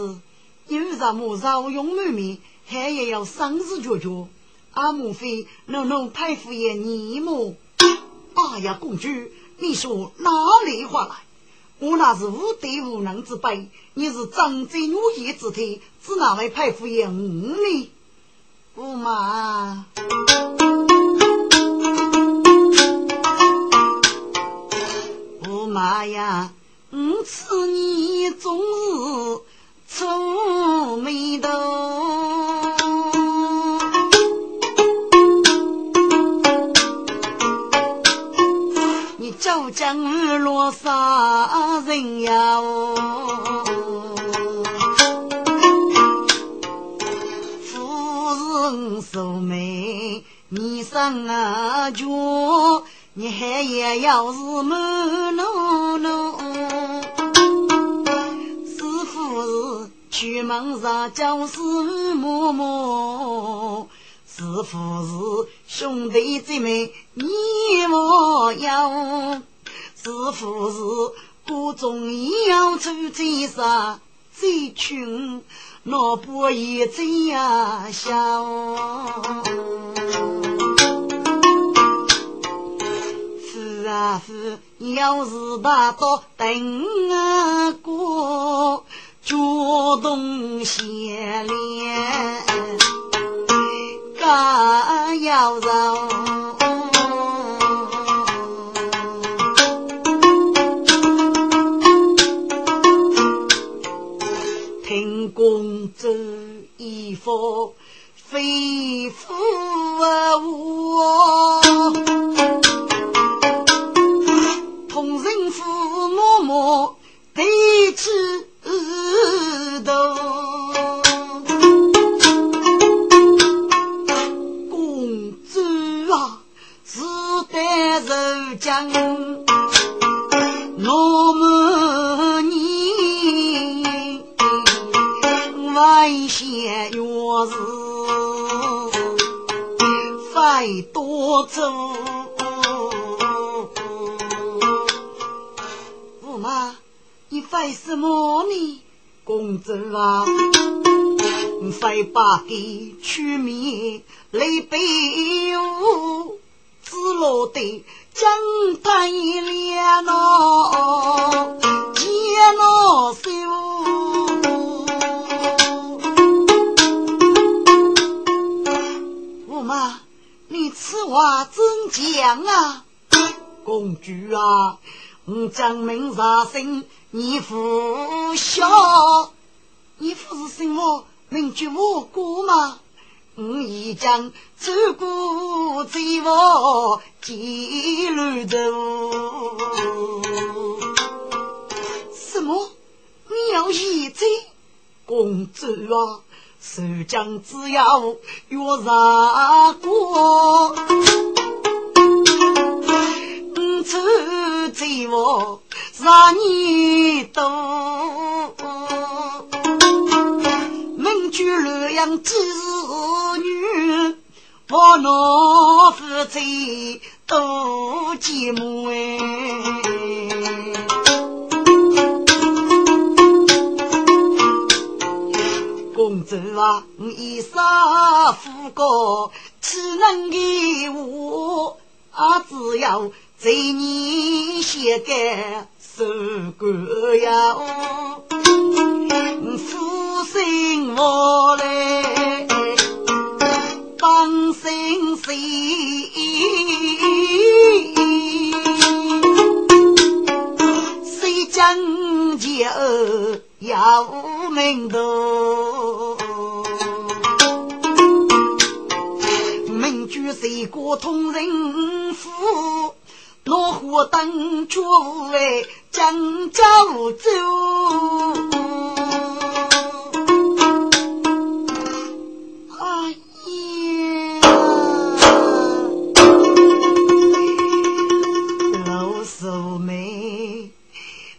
子，有什么朝永满面，还也要生死决绝。阿母妃，能能佩服一你么？哎呀，公主，你说哪里话来？我那是无德无能之辈，你是长者女业之体，只哪会佩服一五呢？驸马。妈呀！我此你总是愁眉头，你究竟落啥人呀？夫人愁眉，你上啊脚。你还也要是满怒出门上就是默默，师傅是兄弟姐妹你莫要，师傅是各种要出街上最穷，老婆也这样想？大夫要是大到等啊过，主动先练，干要让听公子一副肺腑啊我。我得知公主啊，是得受将，我们你外险若是费多走。为什么呢，公主啊？非把给出面来背我，只落得将太娘咯，见了羞。驸马，你此话怎讲啊？公主啊，我将命杀生。你父孝，你父是什么？名句无辜吗？我已将走过这我记录着。什么？你要一走？公主啊，守将只要月杀过，你走这我。十年多，名居洛阳几日女，我老夫妻多寂寞哎。公主啊，一生富过，岂能给我？啊，只要在你写个。受过呀，负心我来帮心谁？谁将就要命多？名句谁过通人府？老虎等脚哎，江州走。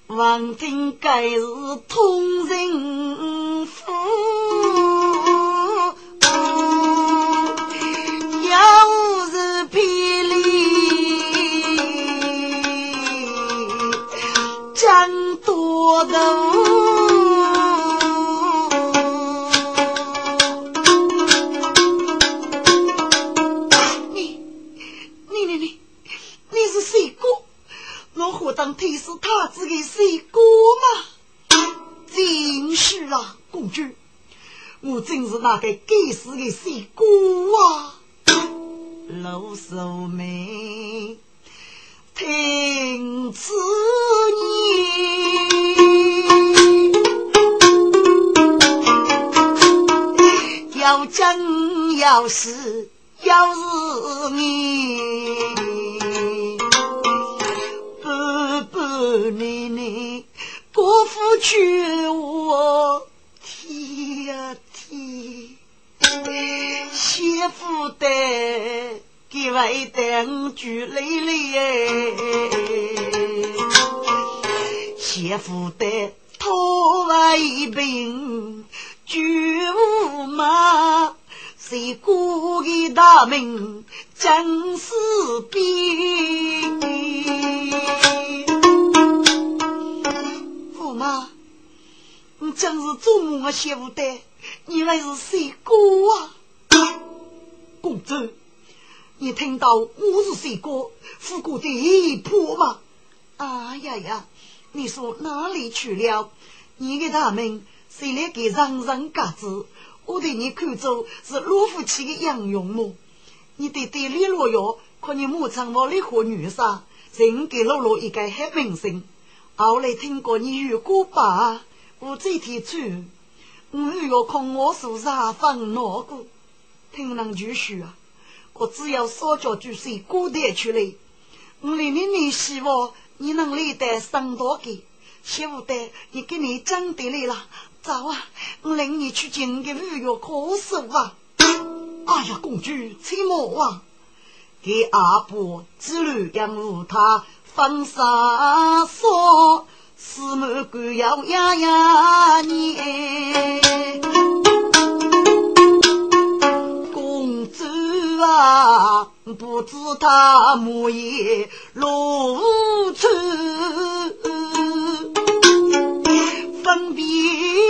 王听该是要是要是你。奶奶，国父劝我天呀天，媳妇的给外等住累累哎，媳妇的托外病住无嘛，谁过的大门真是病。妈，你真是做梦啊！媳妇的，你来是谁哥啊？公主，你听到我是谁哥？富国的一婆吗？啊呀呀！你说哪里去了？你给他们谁来给让人嘎子？我对你看着是老夫妻的杨勇么？你得对李洛瑶，可你母亲我的和女婿，人给洛洛一个好名声。后来听过你遇过吧？我这天去，我又要看我手上放哪个？听人就说啊，我只要少叫句水过得出来。我连你你希望你能来得上多个，媳妇的，你给你讲得来了，走啊！我领你去见个玉要可手啊！哎呀，公主，切莫啊！给阿伯之路养护他。风沙说，四门关要压压你。公主啊，不知他母也落处，分别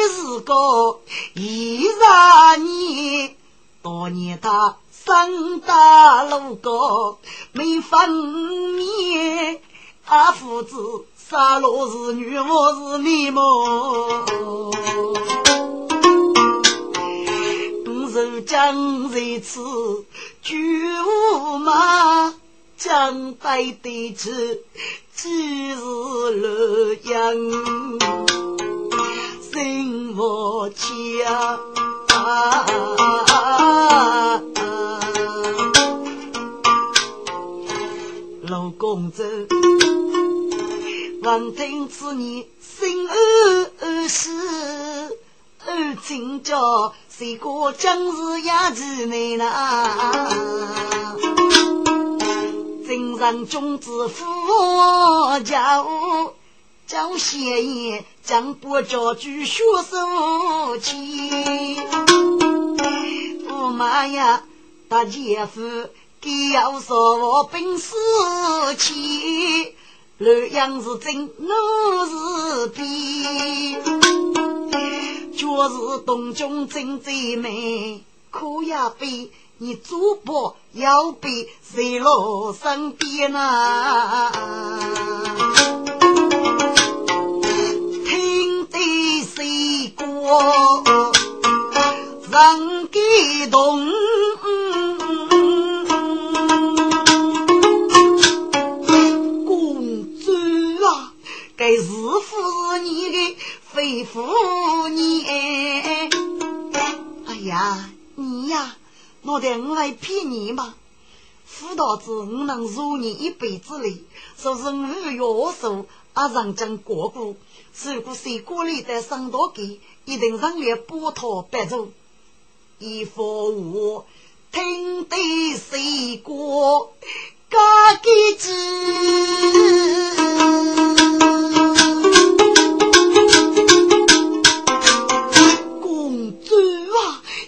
是个一十年，多年他生大路高没分面。他父子杀戮是女，我是你么？不如将在此举无马，将带的去，几日洛阳，心我家。老公子。闻听此言，心安喜。二亲家，谁过今日也是难呐？真让君子富家，叫闲言将不着句学手气。驸马呀，大姐夫，给要说我本事气。洛阳是真，我是骗，就是东京真最美，可呀比你主播要比谁落身边呐？人感动。该是夫是你的非夫你哎呀，你呀，我得我来骗你吗！辅导子我能如你一辈子里，说是五月数阿上将过过，如果谁过里的上道给，一定让你波涛百走。一副我听得谁过，嘎给子。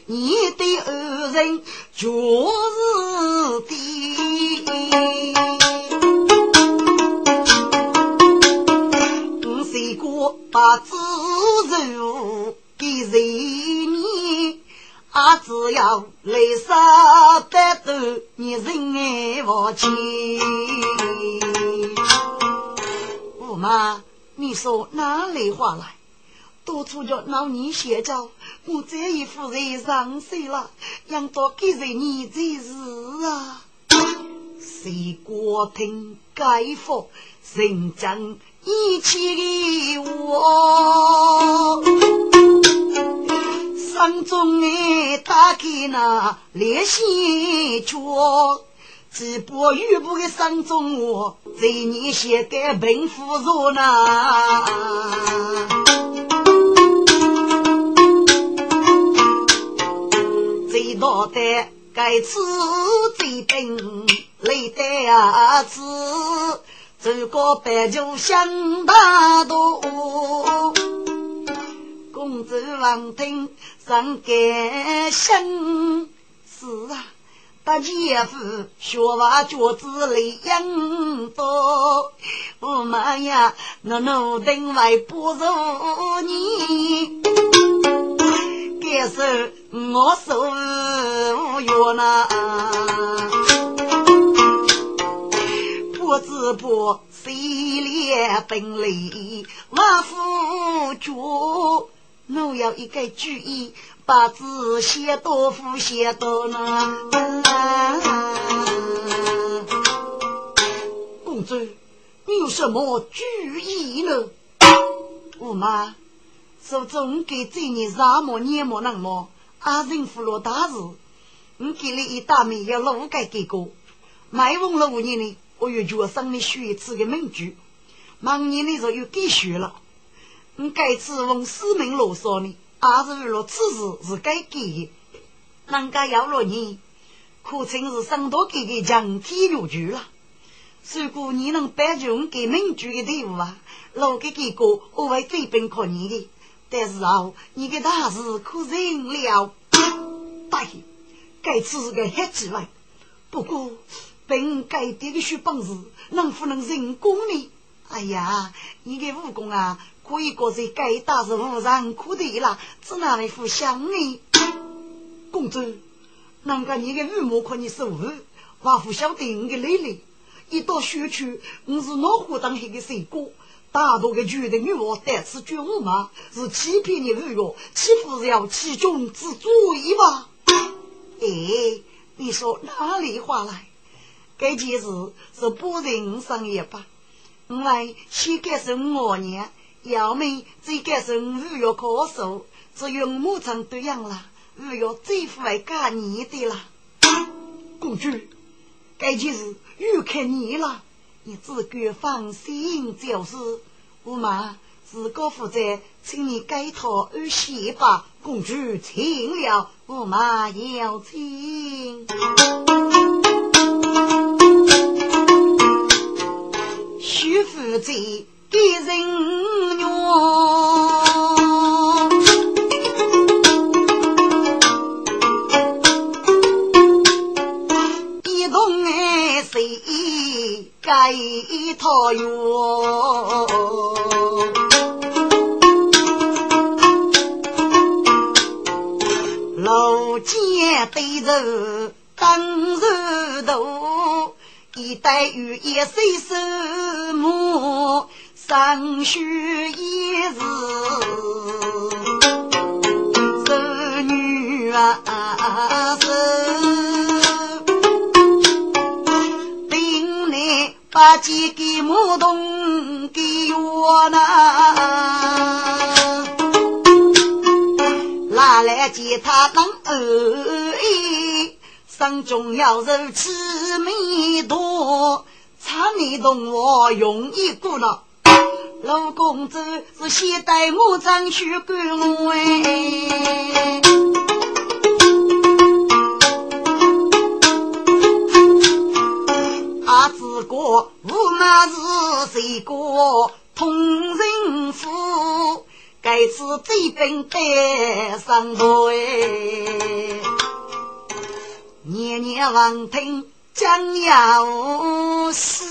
你的二人就是的，把自如给人你，啊只要来杀得到你人爱我亲。驸马，你说哪里话来？多出叫老你写着。我这一副人上岁了，养到给人你这事啊！谁国听该服人将一起的我，山中哎打开那烈心桥，只不遇不的山中我，在你写个贫富弱呐。我得该吃这本累得啊吃，这个白酒想大多。公子王听上感心，是啊，大姐夫学娃脚子累样多。我妈呀，我奴等外不如你。该是我受无缘呐，不知不谁练本领万夫脚，我要一个主意，把字写多副写多呢。公主，你有什么主意呢？驸马。手中给这你啥么年么那么阿人服了大事，我给你一大米要六个给过，卖完了五年呢，我又叫上你学一次个名句，明年的时候又给学了，你该次问四门罗嗦呢，阿是为了此事是该给的，人家要了你，可称是上多给的强体有据了。如果你能摆出给名句的队伍啊，老给给过，我会这边靠你的。但是啊，你的大事可认了，大爷，该次是个黑机会。不过，本该爹的学本事，能不能成功呢？哎呀，你的武功啊，可以搁在该大事无人可敌了，只哪里不像呢？公主，难怪你的羽毛可你守护，我不晓得你的累累。一到学区，我是老虎当黑的水果。大多的女的女娃带此觉悟吗？是欺骗你女娃，岂不是要欺君之主意吗？哎，你说哪里话来？这件事是不人商业吧？我来先改成我年，要么再改成五月可数，只用牧场对样了。五月最不会改你的了。公主，这件事又看你了。你自个放心就是，我妈自个负责，请你改套安歇吧。公主请了，我妈要请。徐负责给人用。一套哟，楼间对着灯日头，一代雨夜谁守母，上学一日，儿女啊是。把几个木桶给我拿，拿来接他当儿，心中要肉吃是没多，差你同我容易过了。老公子是先带我张去管我哎，阿子哥无马是谁个同人夫？该次这本带上台，年年望听将要死，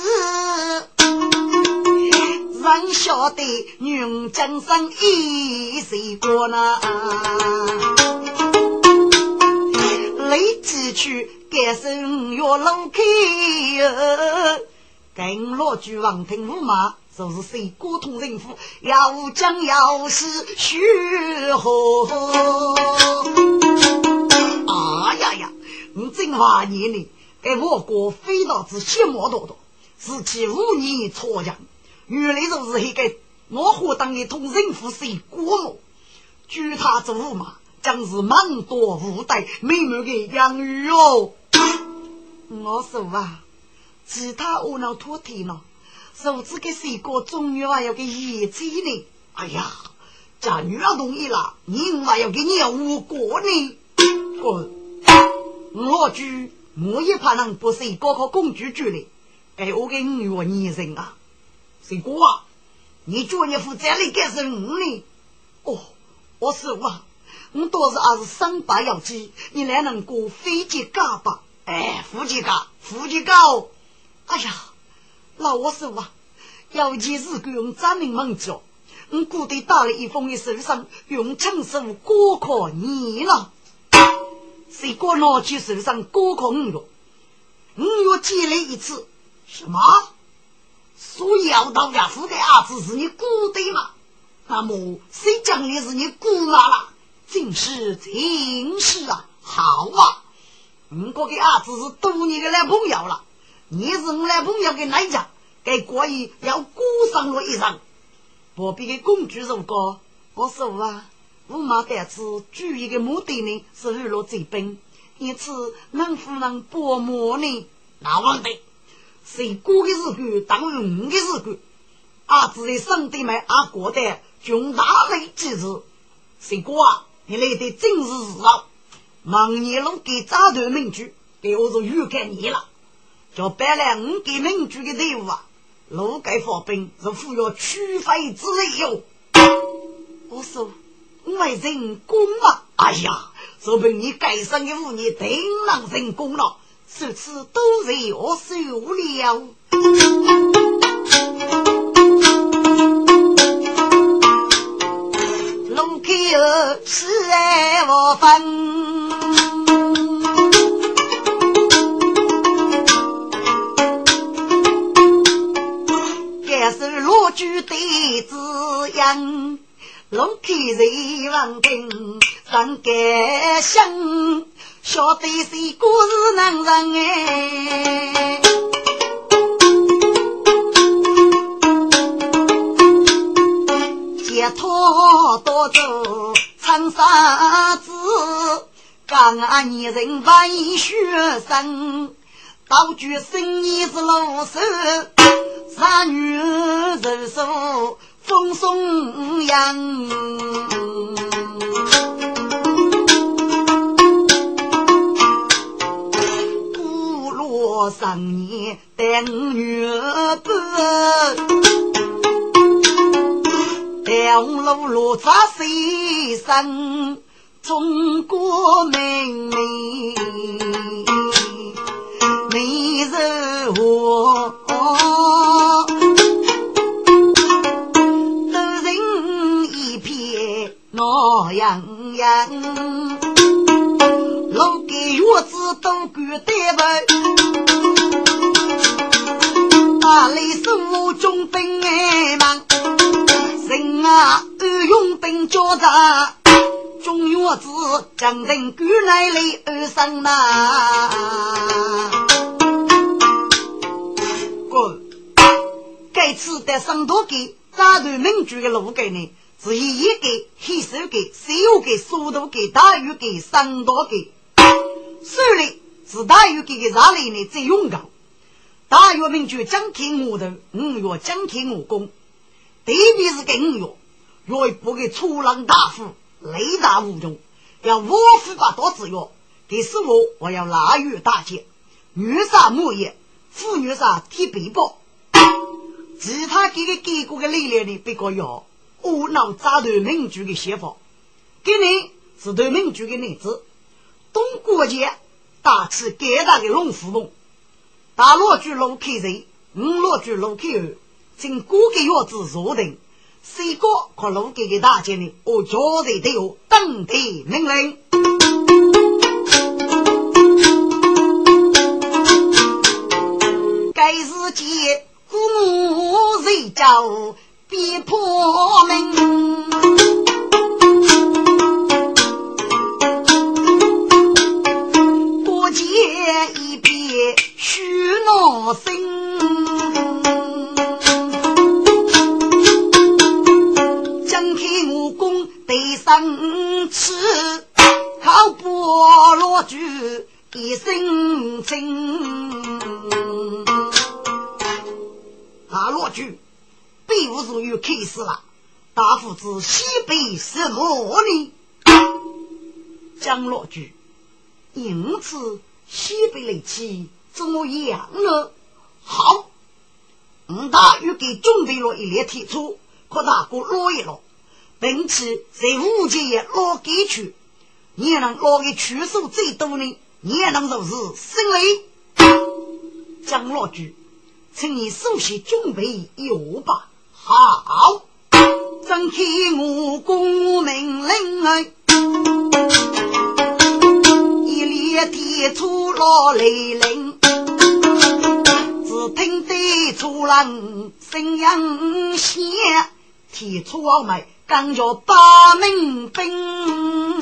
让晓得女江山一谁过呢？来几曲改声乐楼开，跟老举望听驸马。就是谁沟通人夫，要讲要是虚何？你真话你呢？给我国飞刀子血毛多多，是其五年错将，原来就是一个我和当一通人夫谁过目？据他做驸马，将是满多无代美满的养育哦。我说啊，其他我能托天了。手指给谁过？终于还要给爷子呢！哎呀，这女儿同意了，你还要给你五个呢？滚！我句我也怕人不是高考公主主嘞！哎，我给你我女人啊，谁过啊？你叫你负责的干什么呢？哦，我说啊，我倒是还是三八要紧，你来能过飞机嘎吧？哎，飞机嘎，飞机嘎哦！哎呀！老我说啊，尤其是用张明文教，我故地打了一封的书上，用枪手高考你了。谁过拿起手上高考五月，五月积累一次，什么？所以要到家父的儿子是你姑的吗？那么谁讲的是你姑妈了？真是真是啊！好啊，我个给儿子是多年的男朋友了。你是我男朋友的哪家？该国意要孤上了一上，不必给公主如歌。我说啊，驸马得知主一个目的呢，是日落这边，因此能夫人薄膜呢？那忘的，谁过的日子当用的日子，阿子的兄弟们阿过得穷大雷之日，谁过啊？你来的正是日啊！忙年龙给扎头民主，给我说预感你了。叫摆来五给民主的队伍啊，路盖发兵是负有取费之类哟。我说我人工啊，哎呀，说明你改生的五年定能成功了，此次都是我受了。路开后是爱我分。是罗举的字样，龙开人王定上盖香，晓得是故事能人哎，解脱多走长沙子，刚俺女人万学生，道具生意是老手。三女人手风送阳，不落三年等月半，两路路在西山，中国妹妹，美人我。老洋洋，老给月子都管得不？大雷手中兵哎忙，人啊二用兵交战，中月子将人管来来二生呐。哥，该次得上多给扎断民主的路给你？是以一个黑手给，小个速度给，大鱼给，三刀给。虽然是大禹给个啥来呢？最勇敢。大禹名就张天我的五岳张天我功，特别是给五岳，岳不给出浪大虎，雷大无穷，要我虎把多子岳，给师傅我要腊月大捷，女杀木叶，妇女杀铁背包，其他给个给过的力量呢？别个要我脑扎头民族的写法，给你是头民族的女子，东过节大吃盖大的龙虎凤。大罗句路开人，五罗句路开二，经过个月子坐等，谁个可路给给大家呢？我交代都有等待命令。该是借父母谁家，逼迫命。闹心，张开武功得生气，靠菠萝酒一身轻。啊，罗举，备武术又开始了。大夫子西北什么呢？江罗举，因此西北来起。怎么样呢？好，吴大又给准备了一列铁车，可大哥捞一捞，并且在五界也捞给去。你能捞的去数最多呢？你也能就是胜利。张老举，请你首先准备有吧。好，张开我公命令啊！一列铁车捞来临。只听得出人声音响，提出我们刚叫八名兵，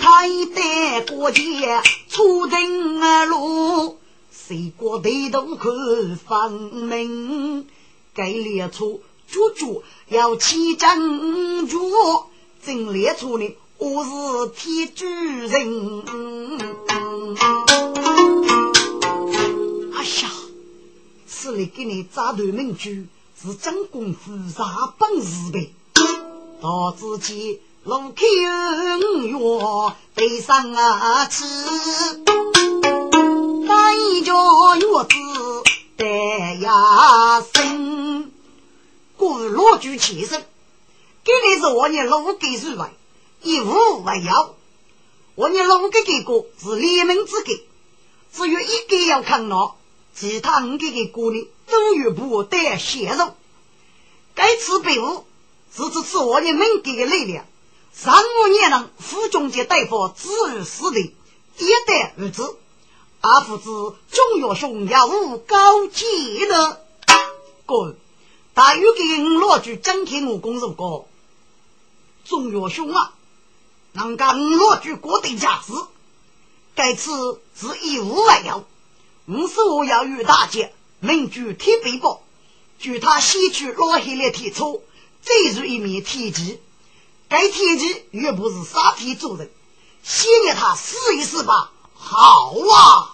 开得过节出征路，谁过地都看分明。该列出猪猪要起阵脚，真列出呢。我是天主人，哎呀，此里给你扎头名句是真功夫啥本事呗？到自己路口月背上啊去，那一家院子得呀生，过老举起身，给你是我年路给是吧？一无为要，我你六个给过是联盟之给，只有一个要抗闹，其他五个给过呢都有不得陷入。该次备物是指是我的民给的力量，三五年能副中级大夫指日死的，一代儿子，阿父子中药兄要无高级的，哥，大约给五老句张天武公如果中药兄啊。能干五罗举国的家事，该次是以无为由。五十五要与大姐名举铁背包，据他先去拉下来铁车，再入一面铁骑。该铁骑又不是沙铁做的，先给他试一试吧。好啊！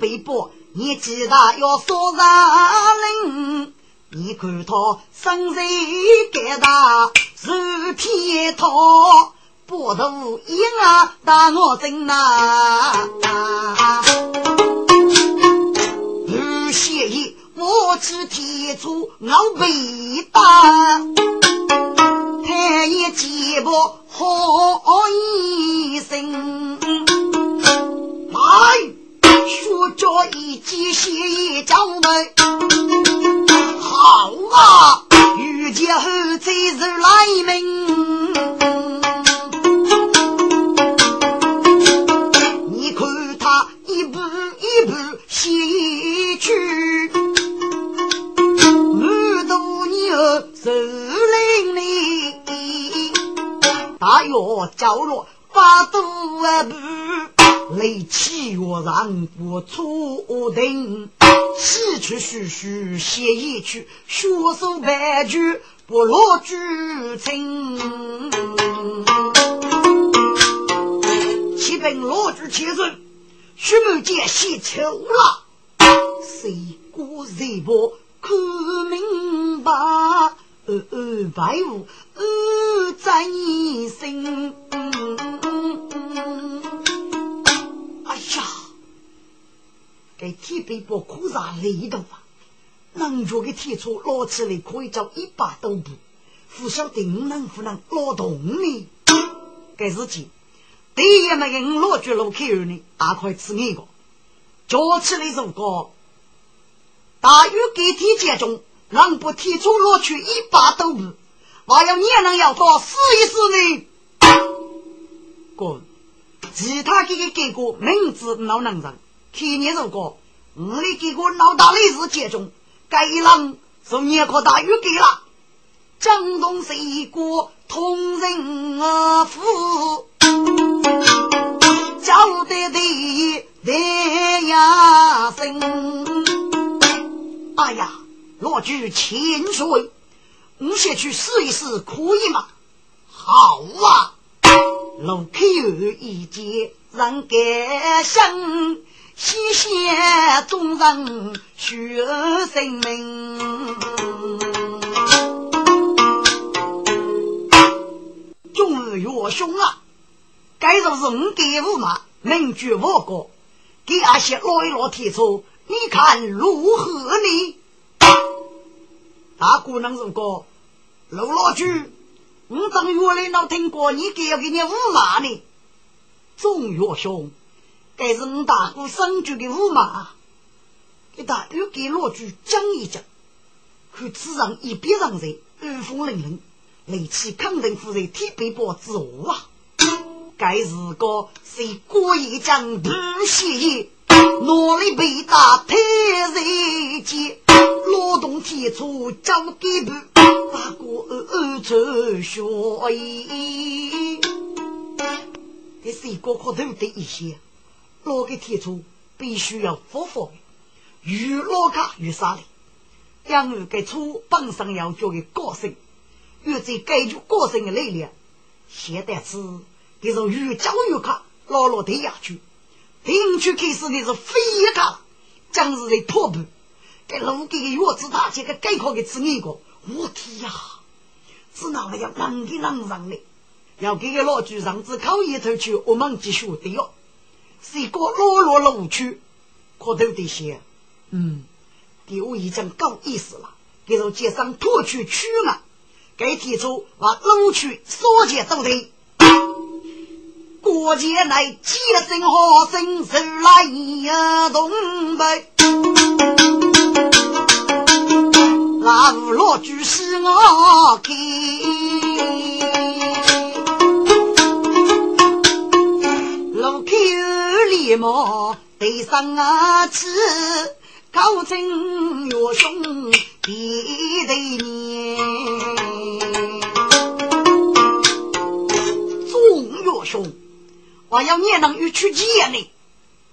背包，你记得要说上。领。你看他身材高大，如铁套，波头一啊打我真呐。不谢意，我只提出我背大。太一几步好一声，来，说着一件西衣罩门。好啊，遇见后贼是来命。你看他一步一步西去，五多年走林里，大约走了八万步。雷起月上不出定，西去徐徐写一曲，学手白句不落剧情。启禀罗举千岁，徐某见喜丑了，谁过谁不看明白？呃呃，白雾呃在你心。呀，给铁背包苦啥累的吧？能做个铁车拉起来可以走一百多步，不晓得能不能拉动呢？该自己，第一没给我拉住路口呢，大块吃那个，叫起来如果大雨给铁接中。能不提出落去一百多步，还要你能要多试一试呢？哥，其他几个给过名字老能人，去年如果我的给过老大历史接中，该一郎从年可大约给了，江东是一个同人啊夫，交代的得呀生，哎呀！落句千岁，我先去试一试，可以吗？好啊！路口一见人感想，谢谢众人学生们。众儿岳兄啊，该说是我给我嘛，名句我过，给阿些老一老提出，你看如何呢？大姑娘如果楼老句，我当原来老听过，你给要给你五马呢？钟岳兄，该是你大哥生就的五马，给他又给老句讲一讲，看此上一别上人二风凛凛，雷气肯定夫人铁背包之物啊！该是个谁过一将不谢意，哪里被打太人间？劳动提出交给部，大哥二出学艺。这是一个可头的一些，老给提出必须要复活，越老卡越杀力。两个给出本身要教的高升，越在解决高升的力量。现在是这种越教越卡，老老的下去。听去开始的是飞一卡，将是在破布。给路给个月子大姐给概括给吃一个，我天呀！只拿了要啷个啷上的，要给个老局长子考一头去，我们继续的哟。是一个落落路去，可都得些。嗯，给我已经够意思了，给我街上拖去去了，该提出把路去所见都得。过节来接生好生，手来一动呗。那五老居是我开，路口连忙对上啊去，高声岳兄别对面，众岳兄，我要你能与去见你，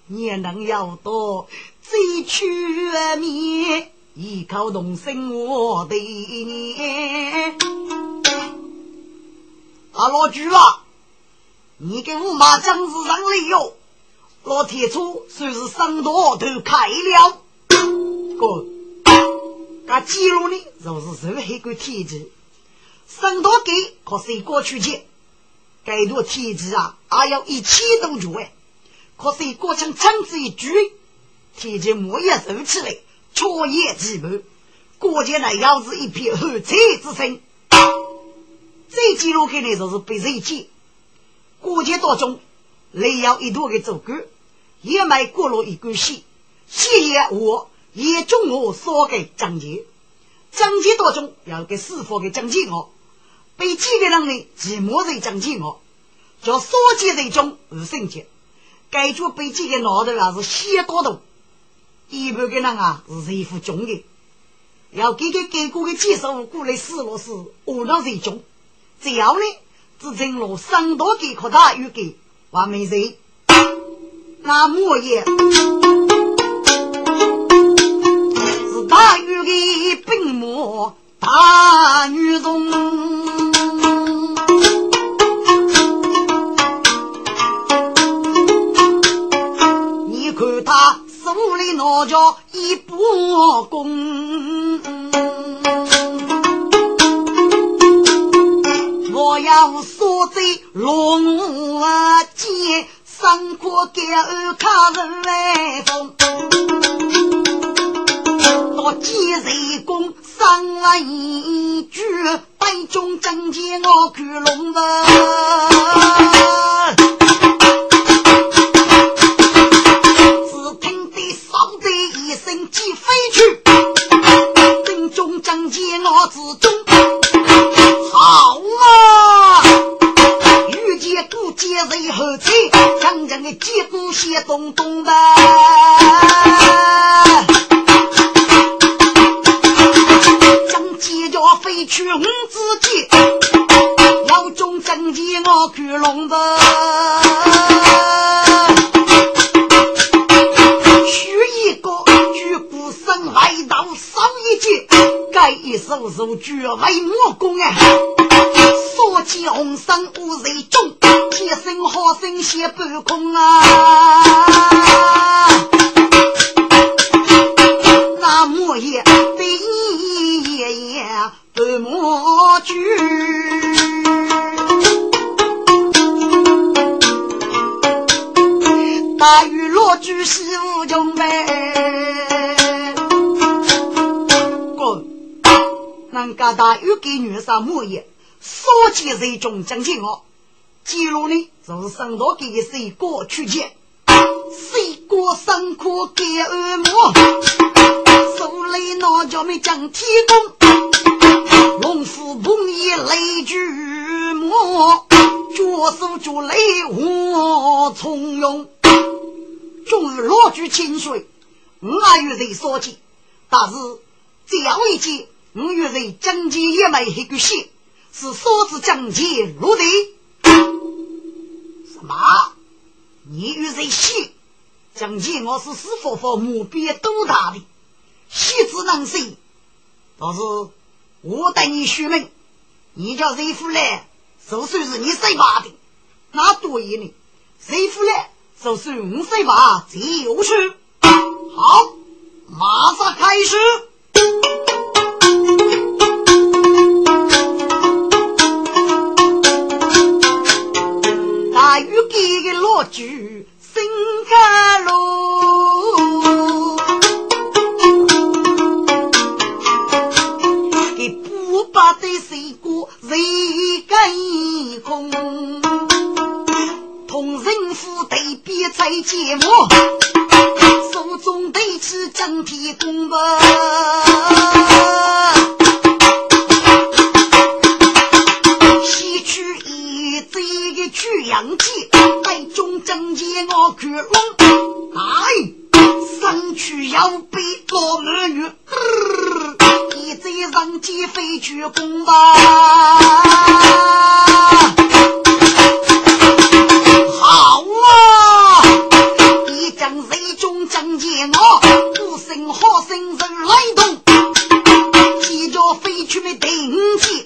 你能要到最出面。依靠同生我的你，啊老朱啊，你给五马将士上来哟！老铁柱算是三刀都开了，哥，那记录呢？就是任何一个铁子，三刀给可是过去钱，该多铁子啊，还要一千多角哎，可是过枪枪子一举，铁子木也收起来。秋叶几步，过节呢，要是一片寒彩之声。这记录看来就是被人见。过节当中，雷要一度的做官，也买过了一根线，线也我也中我烧给张杰。张杰当中要给师傅给张杰我，被几个人呢？寂寞人张杰我，叫烧节人中二圣节，该做被几个脑袋还是先多多。一般的人啊是一副重的，要给给给过的介绍过来试了试，我那是中。只要呢，只正路上多给可大有给完美人，那莫言是大有的病魔大女人。手里拿着一把弓，我要锁在龙啊剑，上过给二卡人来攻，到剑人攻上了一句，北中正见我看龙的。之中，好啊！遇见不见人后退，将将的结果写东东的。将剑叫飞去五指剑，要中正剑我去龙的。一手手绝为魔功啊！所见红尘无人中，天生好生写半空啊！给女上木业，少见这种讲情哦。记录呢，就是生到给谁过去见，谁过生苦给二母，手里拿着没讲天公，龙虎碰一雷巨魔，脚手脚雷我从容，终于落句清水，我与谁说起，但是这样一件。我与人将计也没一个线，是嫂子将计落地。什么？你与人戏？将计我是死佛佛目标多大的，戏子能行。但是我带你学门，你叫谁夫来，就算是你谁把的，那多一呢？谁夫来，就算我谁把就去。好，马上开始。大雨给个落句新家路，给不把的水果谁跟空？同人夫对比在节目，手中对起整体公文。杨继在中正街我看龙，哎，身躯要被老美女，一在上街飞去公吧。好啊，一将水中正街我，不声好声人来动，骑着飞去没定起。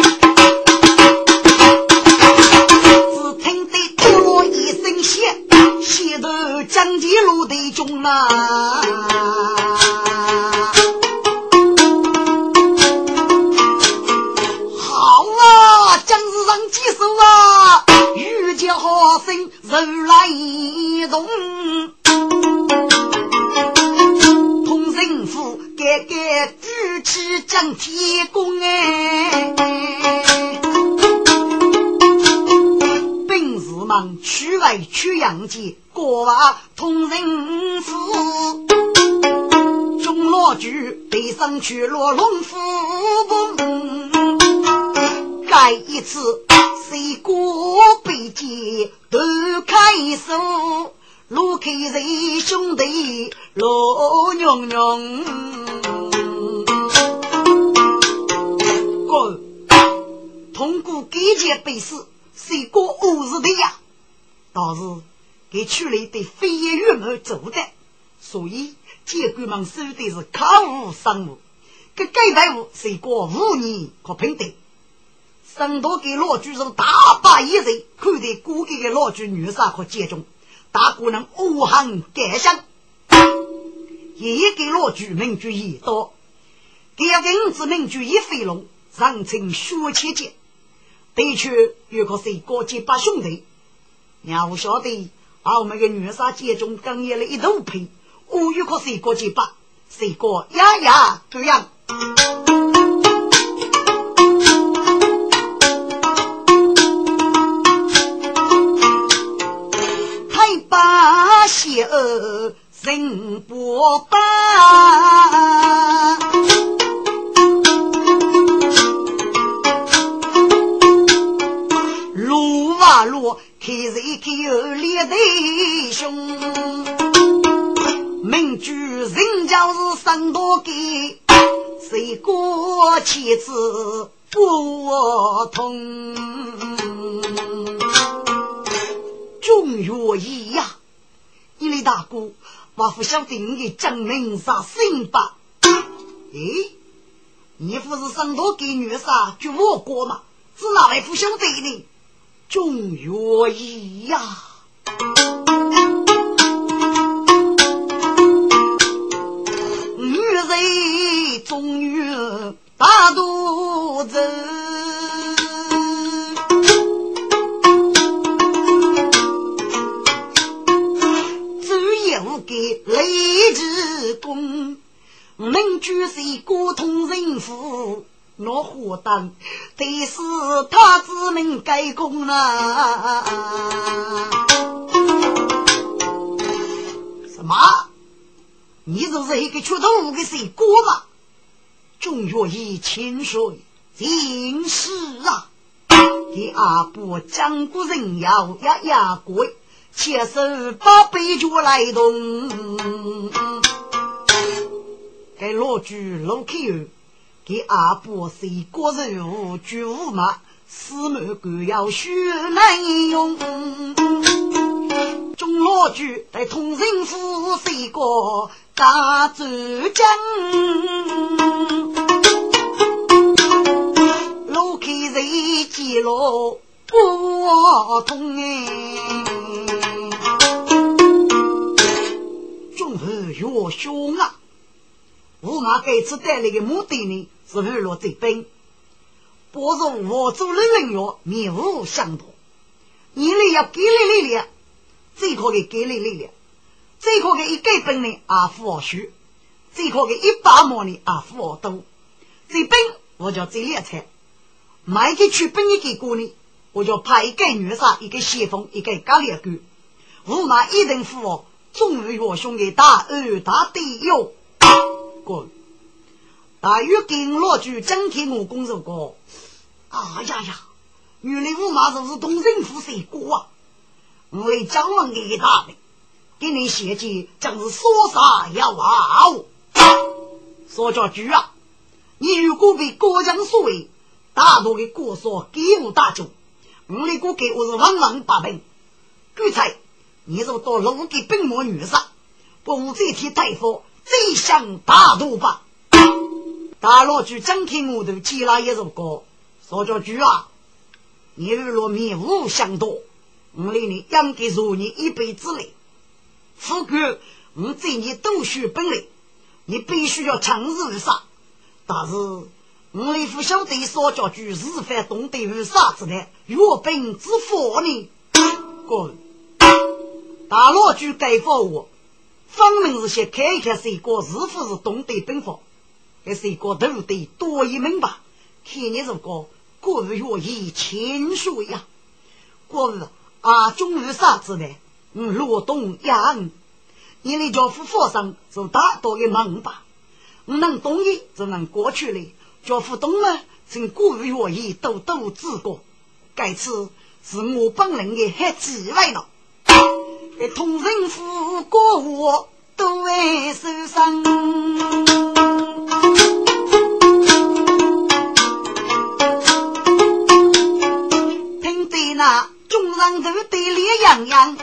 头将进路的中啊！好啊，将士上几手啊，遇见好生人来动。该该举起将天公哎，兵士们去外去阳间，国王同人死，中老举背上去落龙虎蹦。该一次谁过北京都开手，路开人兄弟老娘娘。哥，通过改节背诗，谁过五日的呀？倒是给区里的飞叶玉木做的，所以监官们收的是考务商务，给该队伍谁过五年可平等。省多给老主人大把一人，看待过给的老主女杀和接中，大姑娘无憾感想，也给老主名主一刀，给文字名主一飞龙，上称血千劫，对去有个谁高级八兄弟。娘不晓得，我们的女杀接中刚业了一头皮，我有个谁过几把，谁过呀呀这样。太把邪恶人不把。路啊路。开人口列弟兄，名主人家是生多给，谁过妻子不通？中原一呀，一位大哥，我不晓得你证明啥姓吧？诶，你不是生多给女杀就我过吗？是哪位不晓得呢？中月一呀，女人终于大肚子，雷之功，能举谁沟通人夫。我火当，得是他子们改功啊！什么？你就是一个缺头的谁哥吗？中月一清水尽是啊！给阿伯讲过人要呀呀贵，且是八百脚来动，给老举老客儿。给阿伯谁过人物举无马，四门官要学难用。中老举在通人府谁过大周江？路开人记录不通哎，中后越凶啊！驸马这次带来的目的呢，是为了这本。不是我做的人员面无相同。你呢要给力力量，最可的给力力量，最可的一改本呢啊付我虚，最可的一百毛呢啊付我多。这本我叫这两菜，买给去本一给过呢，我就派一个女杀，一个先锋，一个咖喱狗。驸马一定付我，终于我兄弟大二大队哟。过，大约跟老句张天我公说过，啊呀呀，原来驸马就是东人府谁过啊？我来张望给他的，给你写记，正是说啥要啊？说叫句啊，你如果被国将所为，大多的国说给我大舅，我的国给我是万万八百，刚才你是到龙给本末女上，不这天大夫。最想大度吧，大老举张天我都接了一首歌，说叫句啊，你若面无相多，我令你应该入你一辈子嘞。富贵，我在你读书本领，你必须要强日为啥？但是我一副晓得说叫句是非懂得为啥子呢？岳本之佛呢？滚！大老举该放我。分明是先看一看谁哥是否是懂得兵法，还是哥都得多一明白。看你如果过于愿意轻率呀，过于啊，终于啥子呢？嗯，罗东杨，你的家父佛上是大多的忙吧？我能懂你，就能过去了。家父懂了，请古语乐意都都治过。该次是我本人的黑机会了。给同人夫过我都会受伤。听得那众人都对脸洋洋，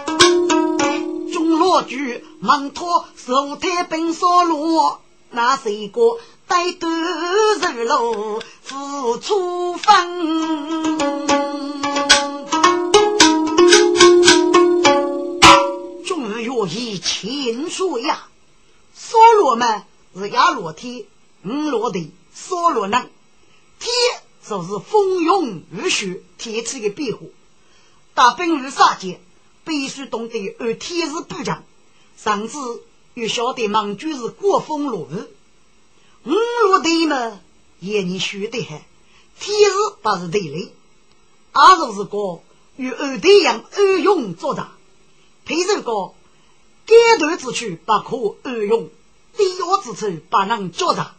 众罗举忙托手抬本扫罗，那是一个带头日路付出分。情书呀，梭罗嘛是亚罗天，五罗地，梭罗能天就是风涌雨雪天气的变化。大兵日杀劫，必须懂得按天时布阵，甚至又晓得盟军是过风落雨。五罗地嘛，也你学得很，天时不是地雷，而就是个与二队样暗用作战，配上个。阶段之处不可二用，低压之处不能交杂，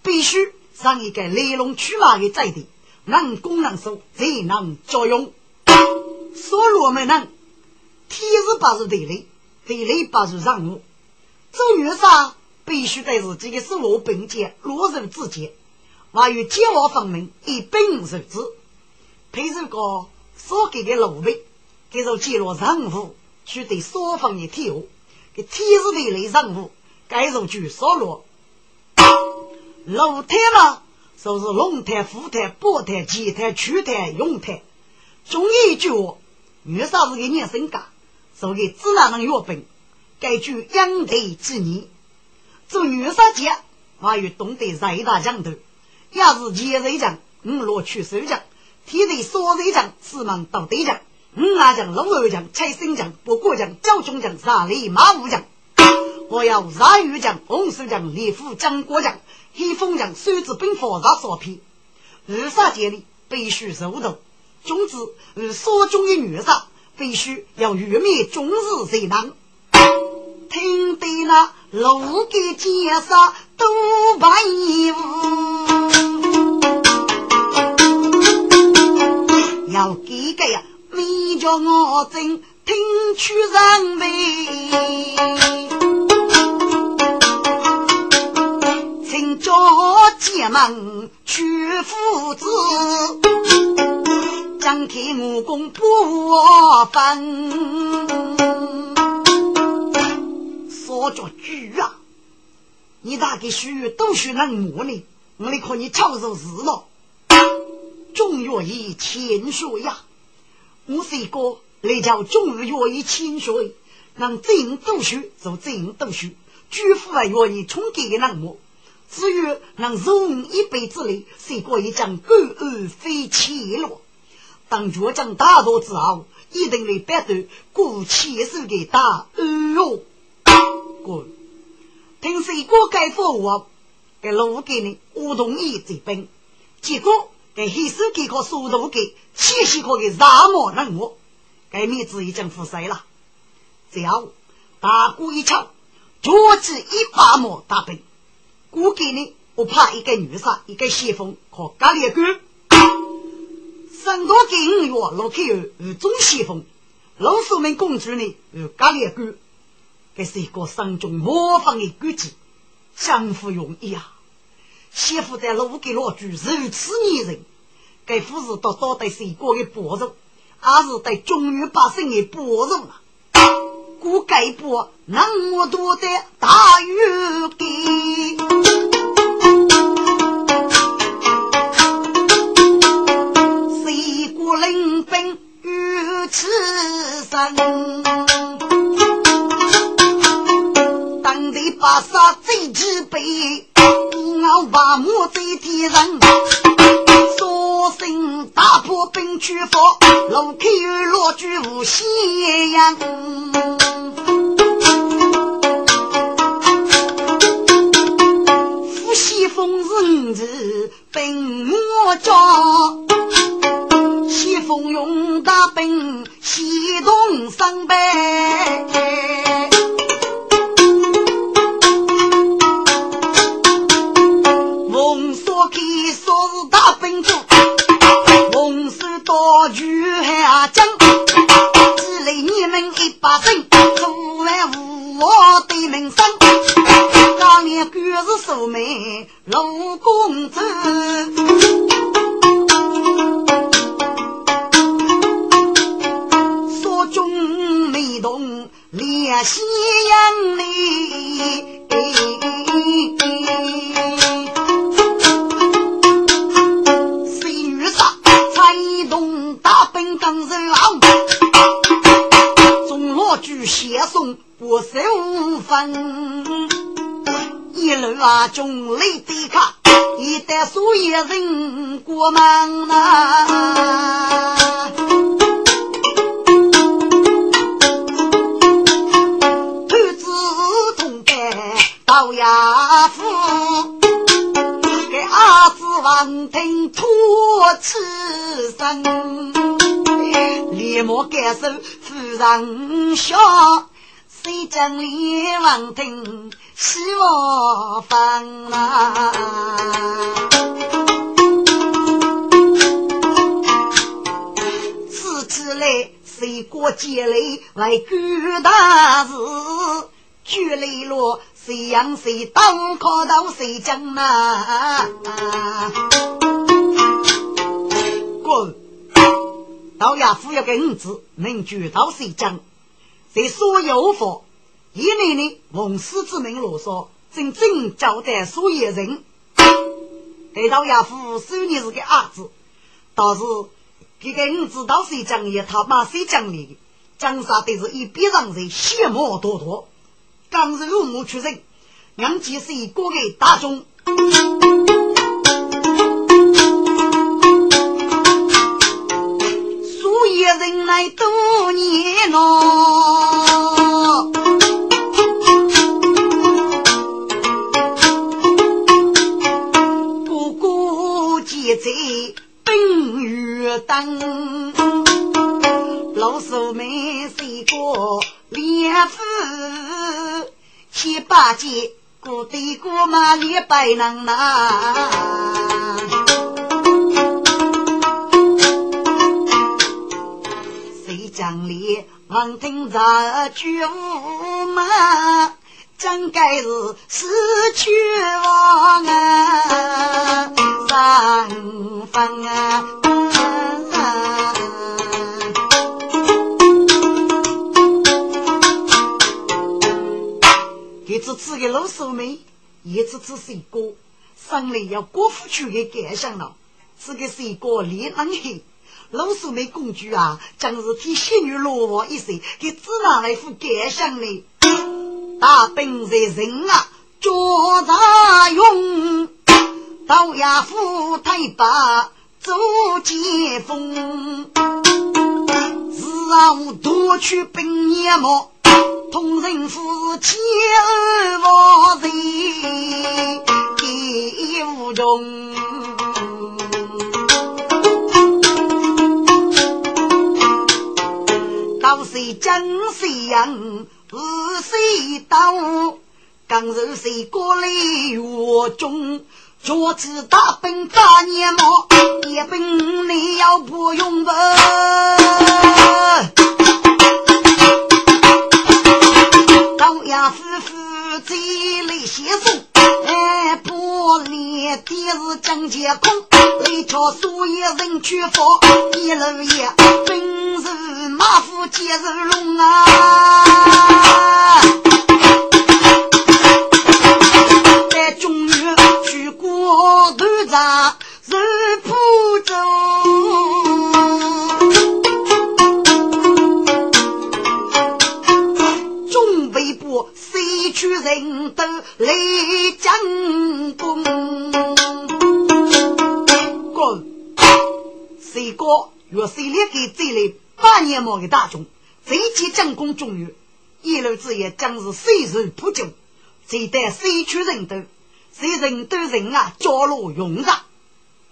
必须上一个来龙去脉的载体，能攻能守才能作用。所罗门人，天是不是地雷，地雷不是任务。做女杀必须在自己的生活并肩落入之间，还有计划分明，一并受之。配上个所给的路费，给着记录任务，取得双方的体悟。天时地利人和，该如举少落。楼台嘛，就是龙台、虎台、宝台、奇台、曲台、用台。中一句话，女啥子给你身家，所以自然能药本。该句养台之年，做女杀节，还有懂得人大讲头，也是前人讲，五罗去手讲，天地所人讲，四门到对讲。五阿将、龙二将、蔡新将、不过将、赵忠将、沙里马武将，我要杀玉将、洪寿将、李虎将、国将、黑风将、孙子兵法杀所批，二杀节里必须受斗。总之，与所中的女杀必须要玉灭终日才能。听得那路给介绍都白无，叫我真听取人命，请叫结门去父子，张开武功不分。说着句啊，你大概许都是能磨呢，我来看你操作事了。中原以千岁呀！我是一个来叫中日愿意清水，让真读书就真读书，举夫啊愿意充给的人物。至于能容一辈子里，谁过一张高而非起落。当局长大多之后，一定来摆脱过气手的大恩哟。过，听说过该服我，给路给你，我同意这本，结果。给黑手给个速度给，七十个给沙漠人物，该面子已经覆水了。只要大鼓一敲，脚趾一把毛大兵，估计呢，我怕一个女杀，一个先锋可干裂个。三多给五月落去后，有中先锋，老师们公主呢有干裂个，这是一个山中模仿的规矩，相互容易啊。媳妇在路给老主如此粘人，该夫是到到底谁国的包容，还是对中原百姓的包容啊？故该不那么多的大雨给，谁国领兵如此深？把杀最之辈，我把木最敌人，所幸大破兵去佛，路口落举无夕阳。夫西风日日兵我家，西风勇大兵西东三百。官是素眉陆公子，所中美动列西洋里。谁与杀？才动大本刚柔傲，中罗举写送不收分。一路啊，中雷对卡，一代所有人过门啊。头子同盖到衙府，给儿子王庭托此生，立马改手夫人笑，谁将李王庭？希望分啊！此次来谁过节来来干大事？举雷落谁养谁当靠到谁将啊？滚！到衙府要给儿子，能举到谁将？在所有法？一内呢，奉师之命罗嗦，真正交代所有人。得到亚父收你是个儿子，倒是这个五子到谁讲也他妈谁讲的，江山都是一边让人羡慕多多。刚是入母出人，娘即是一个个大众，人来多年咯。在冰雨灯，老叔们谁过连夫七八节，过对过嘛连百人呐。谁讲里望听着句嘛？真该是失去我啊，三分啊！给这次给老手们，一次次是歌，生来要过夫去的感想了。这个是一个烈冷黑，老手们公主啊，将是替仙女落王一生，给只拿来副感想呢。大兵在人啊，脚扎勇，到衙府太把走接风。是啊，我夺取兵业么？同人夫千万人敌无穷。到谁真谁人？是谁刀？刚是谁过来我中？脚趾大兵大年毛，一本你要不用问。高雅夫妇在来写书，哎，不离的是张杰空，来叫所有人去放一路也本是马虎皆是龙啊！在中原去过头长是普州。谁去人都来将功？哥，谁哥若谁来给这类八年毛的大众，这届将功中原，一路之夜将是谁人普救？这代谁去人都，谁人都人啊，交落用上。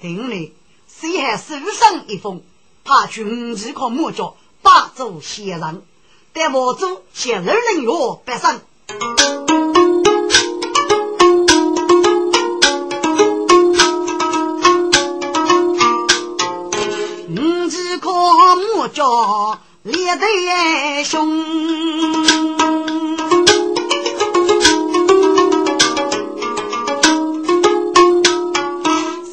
听来，谁还手上一封，怕军旗靠莫叫八州先人。待我走，先二人月百生。叫一声兄。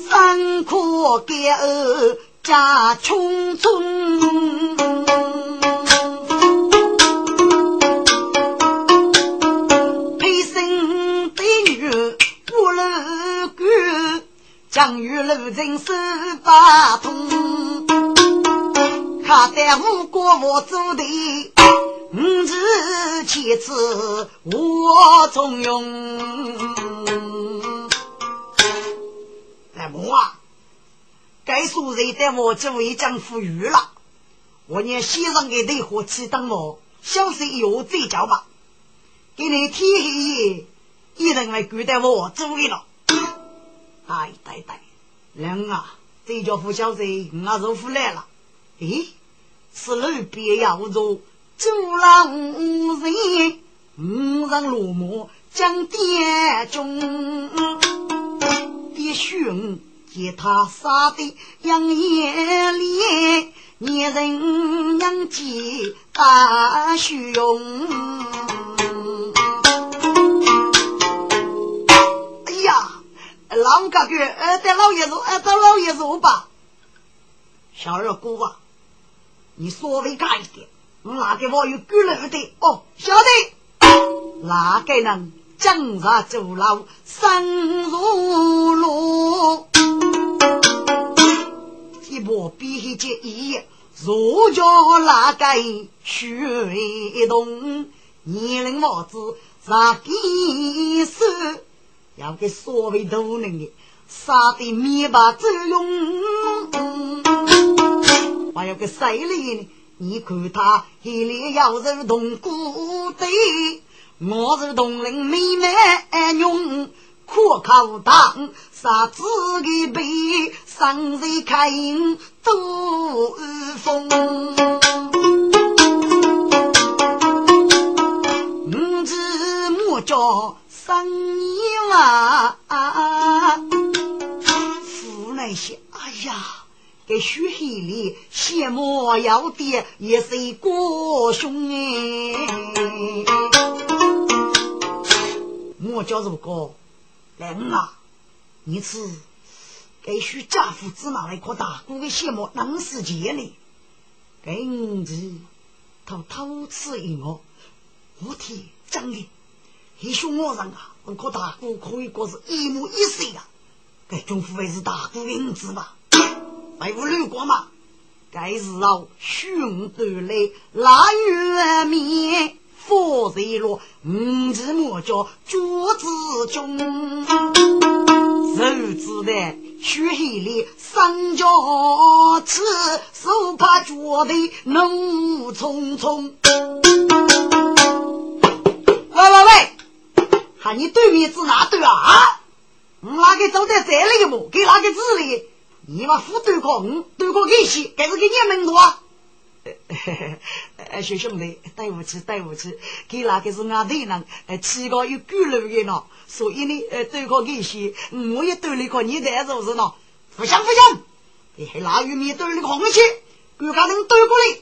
三哭给儿家穷村。女儿将遇良辰美景几他在五国我做的。五子妻子我重用，来么啊？该说人带我这位将富裕了，我念先生给对火气当我，小事以后再交吧。给你天黑夜，一人来管待我做了。对对对，人啊，这家富小事我入府来了。咦，是路边要做。走了五人，五人落马将爹中，爹兄见他杀的杨眼里，年人娘记大兄。哎呀，老哥哥，呃，带老爷子，呃，带老爷子吧。小二姑啊，你稍微干一点。哪个我有骨肉的？哦，晓得。哪个能江上走路生如龙？一把笔接一，如叫哪个学动？年龄帽子上边手，要给所谓都能的，杀的灭霸走用，还有个谁来呢？你看他一脸要是同古代，我是同龄妹妹娘，可靠当杀子的背，上谁开都风。五子莫叫生娘啊，父那些，哎呀。给血黑里羡慕要的也是一个兄哎，我叫如果人啊，你是给许家父子拿来扩大，姑的羡慕能是钱呢？给五子他偷吃一我，我天真的，一说我人啊，我可大姑可以过是一母一岁啊，给中府还是大姑的五子吧。还无路过嘛？该是哦，兄弟来拉月面，佛在落，五子莫叫脚子中，手指的血里三脚刺，手把脚的怒匆匆。喂喂喂，喊你对面是哪对啊？啊，哪个走在这里不？给哪个指的？你把副对抗，对抗给谁？该是给你们多啊！哎，小兄弟，对不起，对不起，给那个是俺队人，哎，七个有骨肉的呢，所以呢，呃，对抗给谁？我也对了靠你的是不是呢？不行不行，你还拿玉米对了空气，国家能对过来？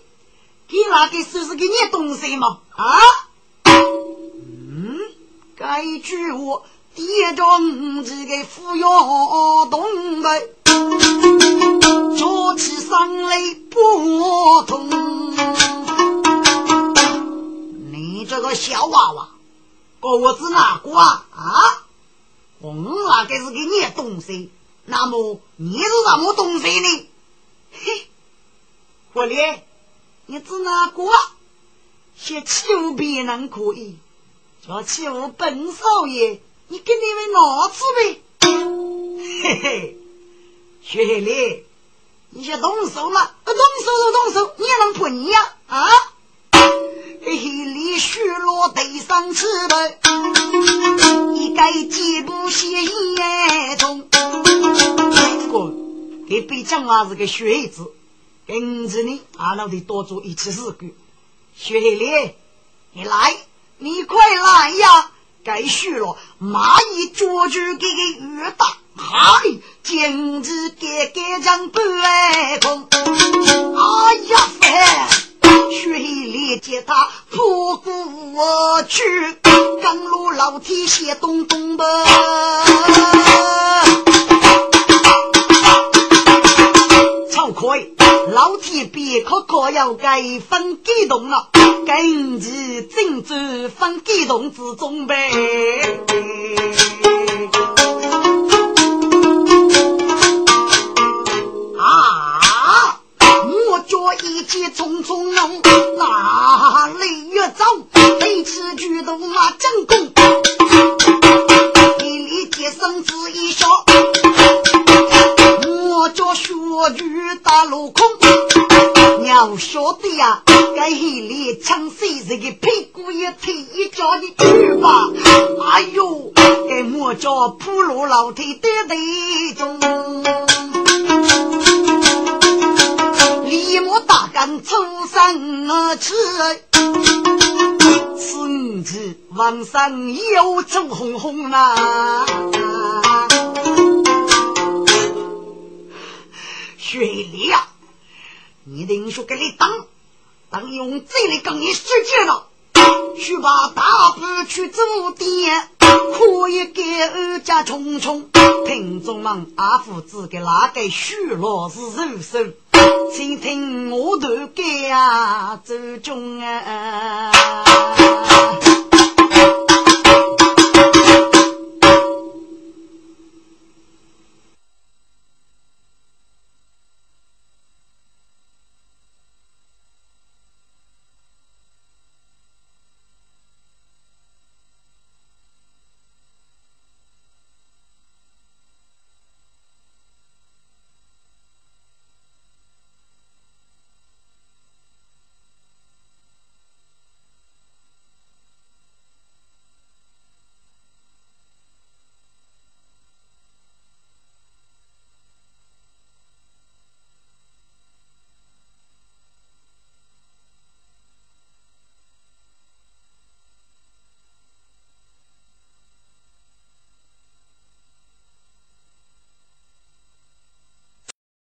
给那个说是给你东西吗？啊？嗯，该句话。爹中这个扶摇动的，脚起上来不痛。你这个小娃娃，我是哪个啊？啊，我那个是给你东西？那么你是什么东西呢？嘿，狐狸，你是哪个？先欺负别人可以，叫欺负本少爷。你跟你们老子呗，嘿嘿，薛黑里，你先动手嘛，动手就动手，你能破你呀？啊，嘿嘿，李雪落地上吃的，一盖几步鞋也中。滚，给北疆娃是个学子，跟着你俺老得多做一次事故。薛黑里，你来，你快来呀！该许了，蚂蚁捉住给个越大，嗨，简直给给将半空。哎呀，飞，血里接他扑过去，刚路老天写东东吧。可可要该分激动了，今日正州分激动之中呗。我一急匆匆弄，哪里越走，飞起举动马正弓，一里接生子一笑。我叫雪雨大路空，要晓得呀，该一里枪谁这个屁股一踢一脚的去吧！哎呦，该我叫铺路老天得得中，生而去，此子晚上又走红红啦。雪梨呀，你等说给你当，当用这里跟你实践了，去把大步去走的，可以给二家重重。听众们阿父子给哪个许老是肉身，请听我头给啊，周中啊。